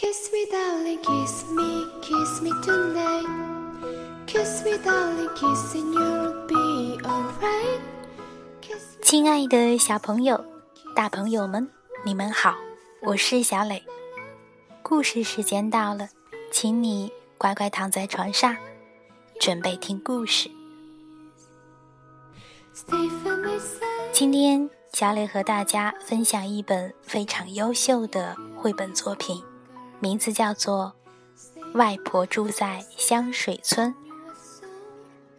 Kiss me, darling, kiss me, kiss me tonight. Kiss me, darling, kissing you'll be alright. Kiss me. 亲爱的小朋友、大朋友们，你们好，我是小磊。故事时间到了，请你乖乖躺在床上，准备听故事。今天，小磊和大家分享一本非常优秀的绘本作品，名字叫做《外婆住在香水村》，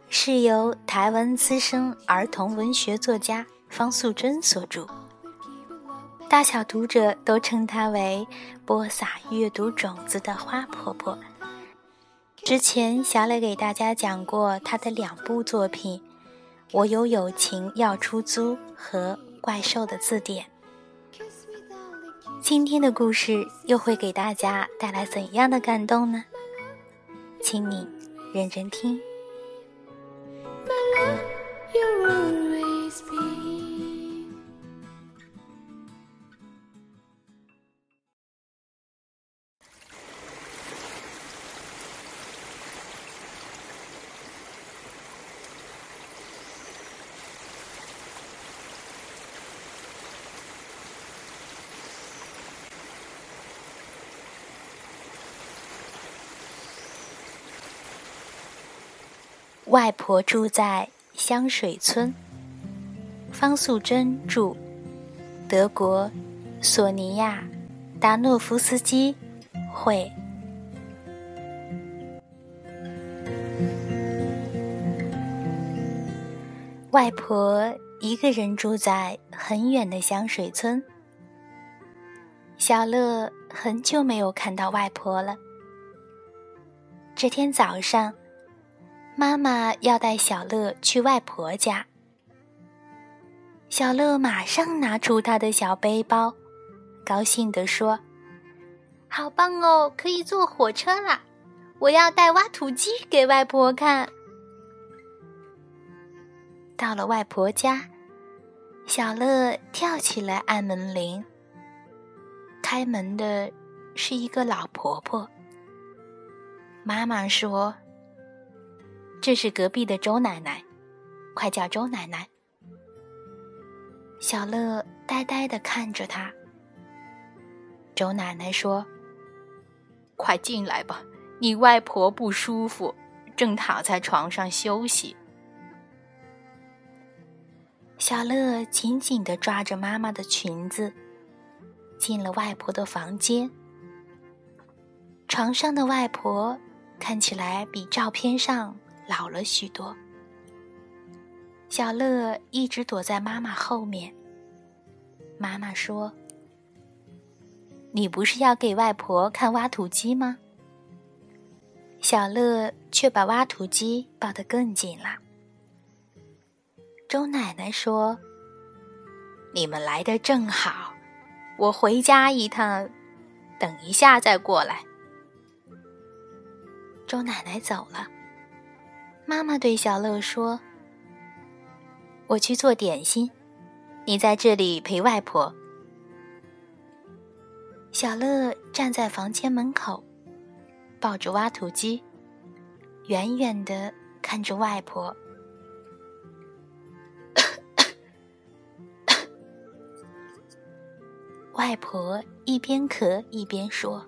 是由台湾资深儿童文学作家方素珍所著。大小读者都称她为播撒阅读种子的花婆婆。之前，小磊给大家讲过她的两部作品《我有友情要出租》和《怪兽的字典》。今天的故事又会给大家带来怎样的感动呢？请你认真听。外婆住在香水村。方素珍住，德国索尼娅·达诺夫斯基会。外婆一个人住在很远的香水村。小乐很久没有看到外婆了。这天早上，妈妈要带小乐去外婆家。小乐马上拿出他的小背包，高兴地说：“好棒哦，可以坐火车啦！我要带挖土机给外婆看。”到了外婆家，小乐跳起来按门铃。开门的是一个老婆婆。妈妈说：“这是隔壁的周奶奶，快叫周奶奶。”小乐呆呆的看着她。周奶奶说：“快进来吧，你外婆不舒服，正躺在床上休息。”小乐紧紧的抓着妈妈的裙子，进了外婆的房间。床上的外婆看起来比照片上老了许多。小乐一直躲在妈妈后面。妈妈说：“你不是要给外婆看挖土机吗？”小乐却把挖土机抱得更紧了。周奶奶说：“你们来的正好，我回家一趟，等一下再过来。”周奶奶走了。妈妈对小乐说：“我去做点心，你在这里陪外婆。”小乐站在房间门口，抱着挖土机，远远的看着外婆。外婆一边咳一边说：“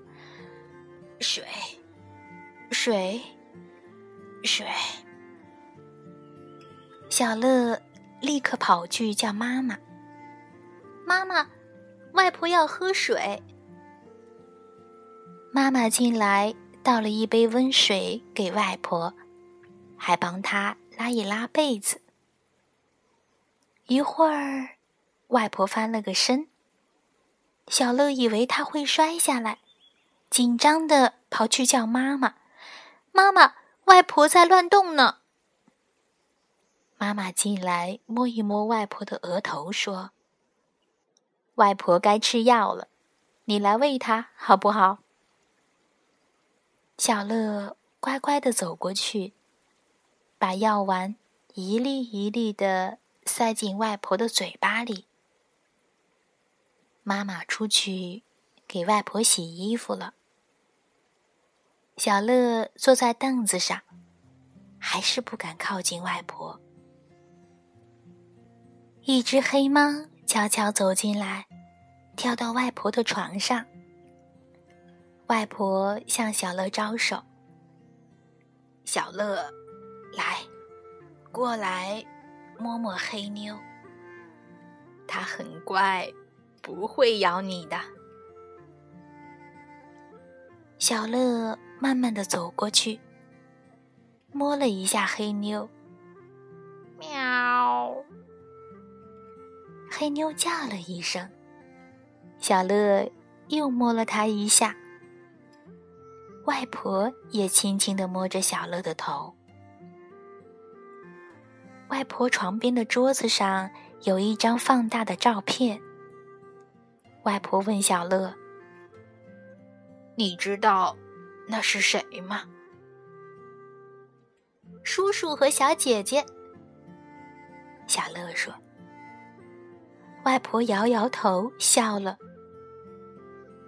水，水，水。”小乐立刻跑去叫妈妈：“妈妈，外婆要喝水。”妈妈进来倒了一杯温水给外婆，还帮她拉一拉被子。一会儿，外婆翻了个身。小乐以为他会摔下来，紧张的跑去叫妈妈：“妈妈，外婆在乱动呢。”妈妈进来摸一摸外婆的额头，说：“外婆该吃药了，你来喂她好不好？”小乐乖乖的走过去，把药丸一粒一粒的塞进外婆的嘴巴里。妈妈出去给外婆洗衣服了。小乐坐在凳子上，还是不敢靠近外婆。一只黑猫悄悄走进来，跳到外婆的床上。外婆向小乐招手：“小乐，来，过来，摸摸黑妞。它很乖，不会咬你的。”小乐慢慢的走过去，摸了一下黑妞，喵。黑妞叫了一声，小乐又摸了它一下。外婆也轻轻的摸着小乐的头。外婆床边的桌子上有一张放大的照片。外婆问小乐：“你知道那是谁吗？”叔叔和小姐姐。小乐说。外婆摇摇头，笑了。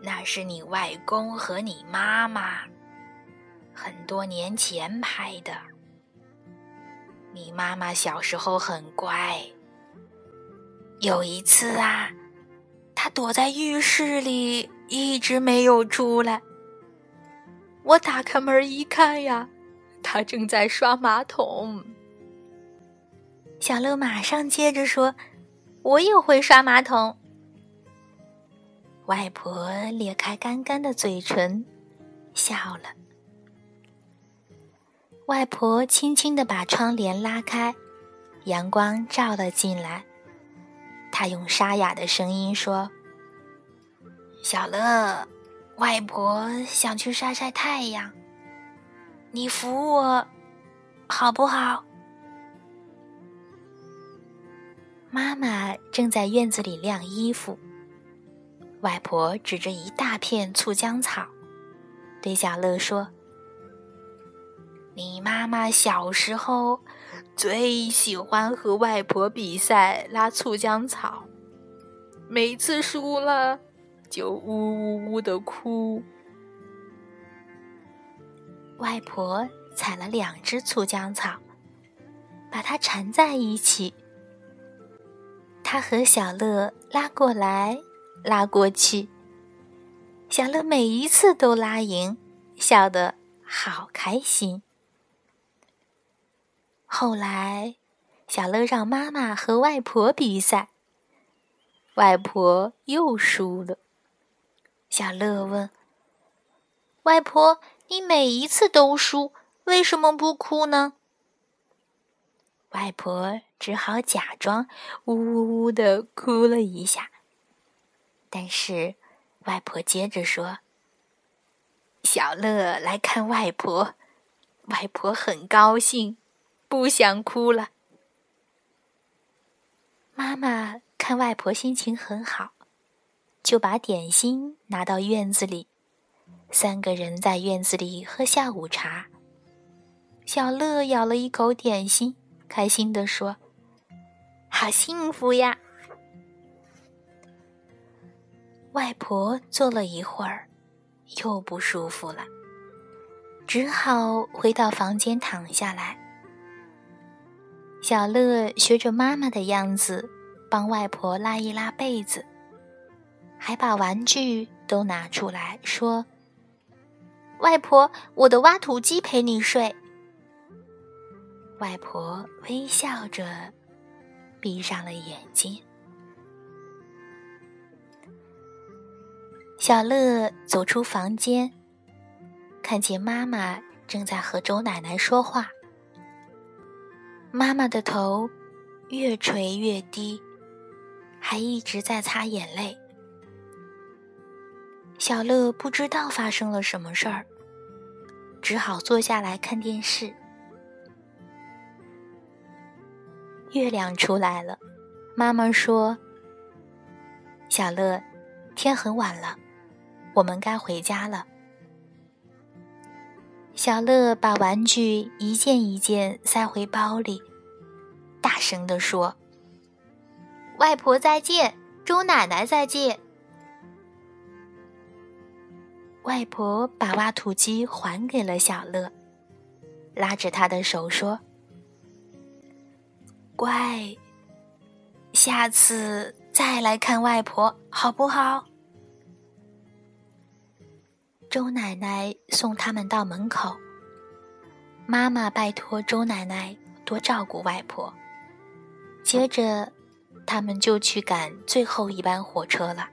那是你外公和你妈妈，很多年前拍的。你妈妈小时候很乖。有一次啊，她躲在浴室里，一直没有出来。我打开门一看呀，她正在刷马桶。小乐马上接着说。我也会刷马桶。外婆咧开干干的嘴唇，笑了。外婆轻轻的把窗帘拉开，阳光照了进来。她用沙哑的声音说：“小乐，外婆想去晒晒太阳，你扶我，好不好？”妈妈正在院子里晾衣服，外婆指着一大片醋浆草，对小乐说：“你妈妈小时候最喜欢和外婆比赛拉醋浆草，每次输了就呜呜呜的哭。”外婆采了两只醋浆草，把它缠在一起。他和小乐拉过来，拉过去。小乐每一次都拉赢，笑得好开心。后来，小乐让妈妈和外婆比赛，外婆又输了。小乐问：“外婆，你每一次都输，为什么不哭呢？”外婆只好假装呜呜呜的哭了一下，但是外婆接着说：“小乐来看外婆，外婆很高兴，不想哭了。”妈妈看外婆心情很好，就把点心拿到院子里，三个人在院子里喝下午茶。小乐咬了一口点心。开心地说：“好幸福呀！”外婆坐了一会儿，又不舒服了，只好回到房间躺下来。小乐学着妈妈的样子，帮外婆拉一拉被子，还把玩具都拿出来说：“外婆，我的挖土机陪你睡。”外婆微笑着，闭上了眼睛。小乐走出房间，看见妈妈正在和周奶奶说话。妈妈的头越垂越低，还一直在擦眼泪。小乐不知道发生了什么事儿，只好坐下来看电视。月亮出来了，妈妈说：“小乐，天很晚了，我们该回家了。”小乐把玩具一件一件塞回包里，大声地说：“外婆再见，周奶奶再见。”外婆把挖土机还给了小乐，拉着他的手说：“乖，下次再来看外婆好不好？”周奶奶送他们到门口，妈妈拜托周奶奶多照顾外婆。接着，他们就去赶最后一班火车了。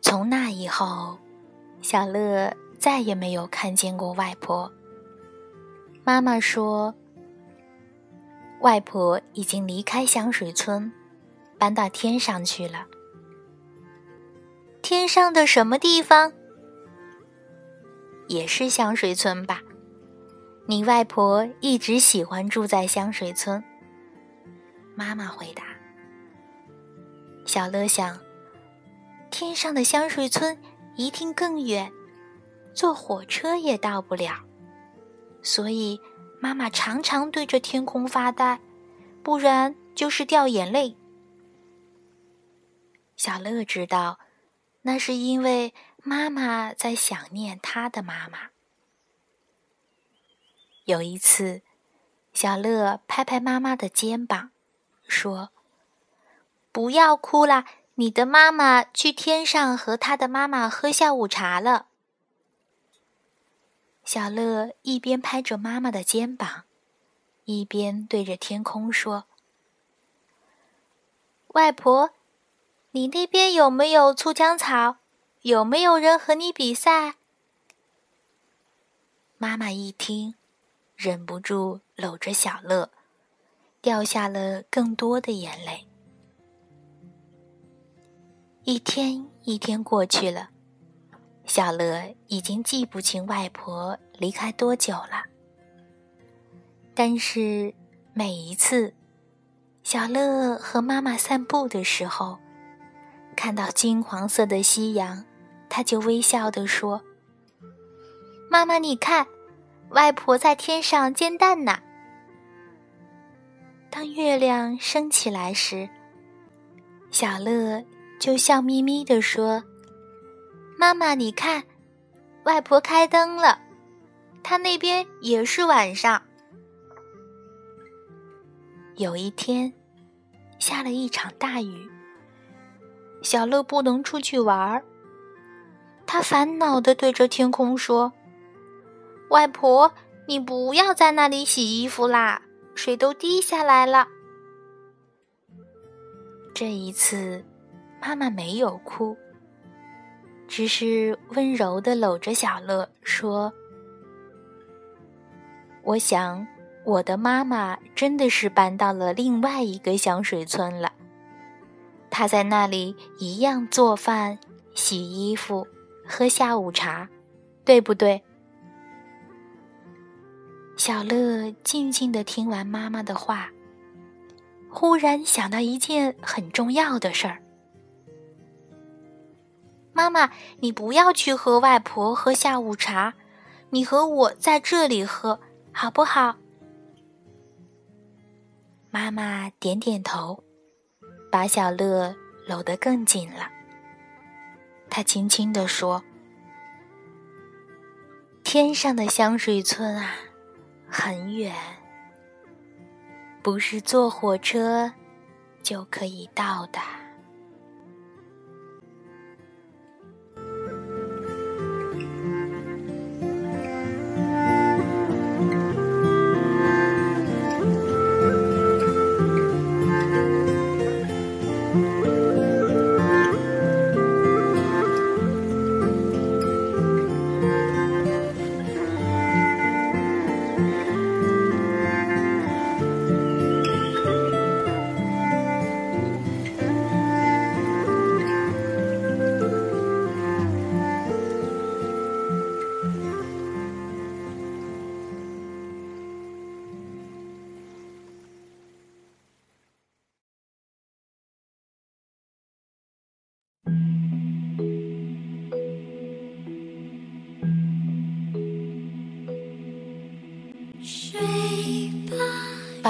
从那以后，小乐再也没有看见过外婆。妈妈说，外婆已经离开香水村，搬到天上去了。天上的什么地方？也是香水村吧？你外婆一直喜欢住在香水村。妈妈回答。小乐想，天上的香水村一定更远，坐火车也到不了，所以妈妈常常对着天空发呆，不然就是掉眼泪。小乐知道，那是因为妈妈在想念他的妈妈。有一次，小乐拍拍妈妈的肩膀，说：“不要哭啦，你的妈妈去天上和她的妈妈喝下午茶了。”小乐一边拍着妈妈的肩膀，一边对着天空说：“外婆，你那边有没有醋浆草？有没有人和你比赛？”妈妈一听。忍不住搂着小乐，掉下了更多的眼泪。一天一天过去了，小乐已经记不清外婆离开多久了。但是每一次，小乐和妈妈散步的时候，看到金黄色的夕阳，他就微笑地说：“妈妈，你看。”外婆在天上煎蛋呢。当月亮升起来时，小乐就笑眯眯地说：“妈妈，你看，外婆开灯了，她那边也是晚上。”有一天，下了一场大雨，小乐不能出去玩儿。他烦恼的对着天空说。外婆，你不要在那里洗衣服啦，水都滴下来了。这一次，妈妈没有哭，只是温柔的搂着小乐说：“我想，我的妈妈真的是搬到了另外一个香水村了。她在那里一样做饭、洗衣服、喝下午茶，对不对？”小乐静静的听完妈妈的话，忽然想到一件很重要的事儿。妈妈，你不要去和外婆喝下午茶，你和我在这里喝，好不好？妈妈点点头，把小乐搂得更紧了。她轻轻地说：“天上的香水村啊。”很远，不是坐火车就可以到的。